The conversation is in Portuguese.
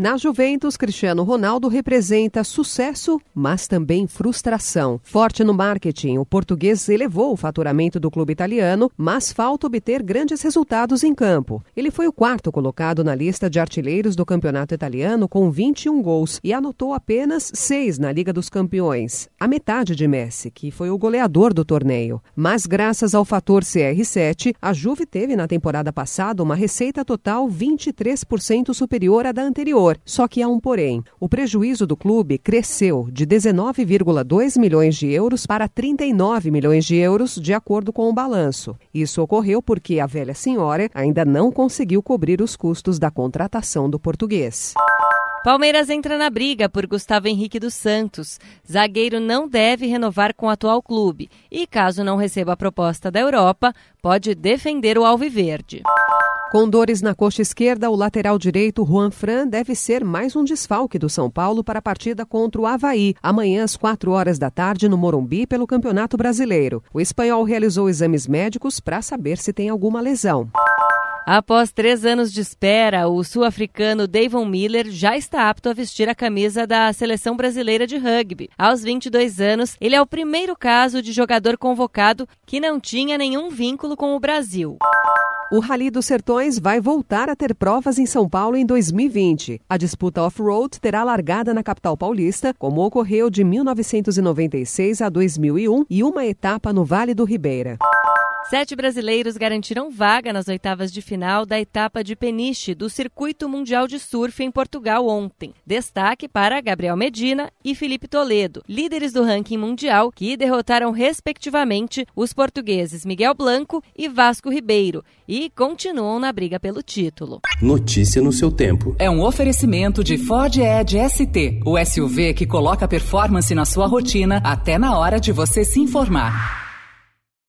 Na Juventus, Cristiano Ronaldo representa sucesso, mas também frustração. Forte no marketing, o português elevou o faturamento do clube italiano, mas falta obter grandes resultados em campo. Ele foi o quarto colocado na lista de artilheiros do campeonato italiano com 21 gols e anotou apenas seis na Liga dos Campeões, a metade de Messi, que foi o goleador do torneio. Mas graças ao fator CR7, a Juve teve na temporada passada uma receita total 23% superior à da anterior anterior, só que há um porém. O prejuízo do clube cresceu de 19,2 milhões de euros para 39 milhões de euros, de acordo com o balanço. Isso ocorreu porque a velha senhora ainda não conseguiu cobrir os custos da contratação do português. Palmeiras entra na briga por Gustavo Henrique dos Santos. Zagueiro não deve renovar com o atual clube e, caso não receba a proposta da Europa, pode defender o Alviverde. Com dores na coxa esquerda, o lateral direito Juan Fran deve ser mais um desfalque do São Paulo para a partida contra o Havaí, amanhã às 4 horas da tarde no Morumbi pelo Campeonato Brasileiro. O espanhol realizou exames médicos para saber se tem alguma lesão. Após três anos de espera, o sul-africano Davon Miller já está apto a vestir a camisa da seleção brasileira de rugby. Aos 22 anos, ele é o primeiro caso de jogador convocado que não tinha nenhum vínculo com o Brasil. O Rally dos Sertões vai voltar a ter provas em São Paulo em 2020. A disputa off-road terá largada na capital paulista, como ocorreu de 1996 a 2001, e uma etapa no Vale do Ribeira. Sete brasileiros garantiram vaga nas oitavas de final da etapa de Peniche do Circuito Mundial de Surf em Portugal ontem. Destaque para Gabriel Medina e Felipe Toledo, líderes do ranking mundial, que derrotaram respectivamente os portugueses Miguel Blanco e Vasco Ribeiro e continuam na briga pelo título. Notícia no seu tempo. É um oferecimento de Ford Edge ST, o SUV que coloca performance na sua rotina até na hora de você se informar.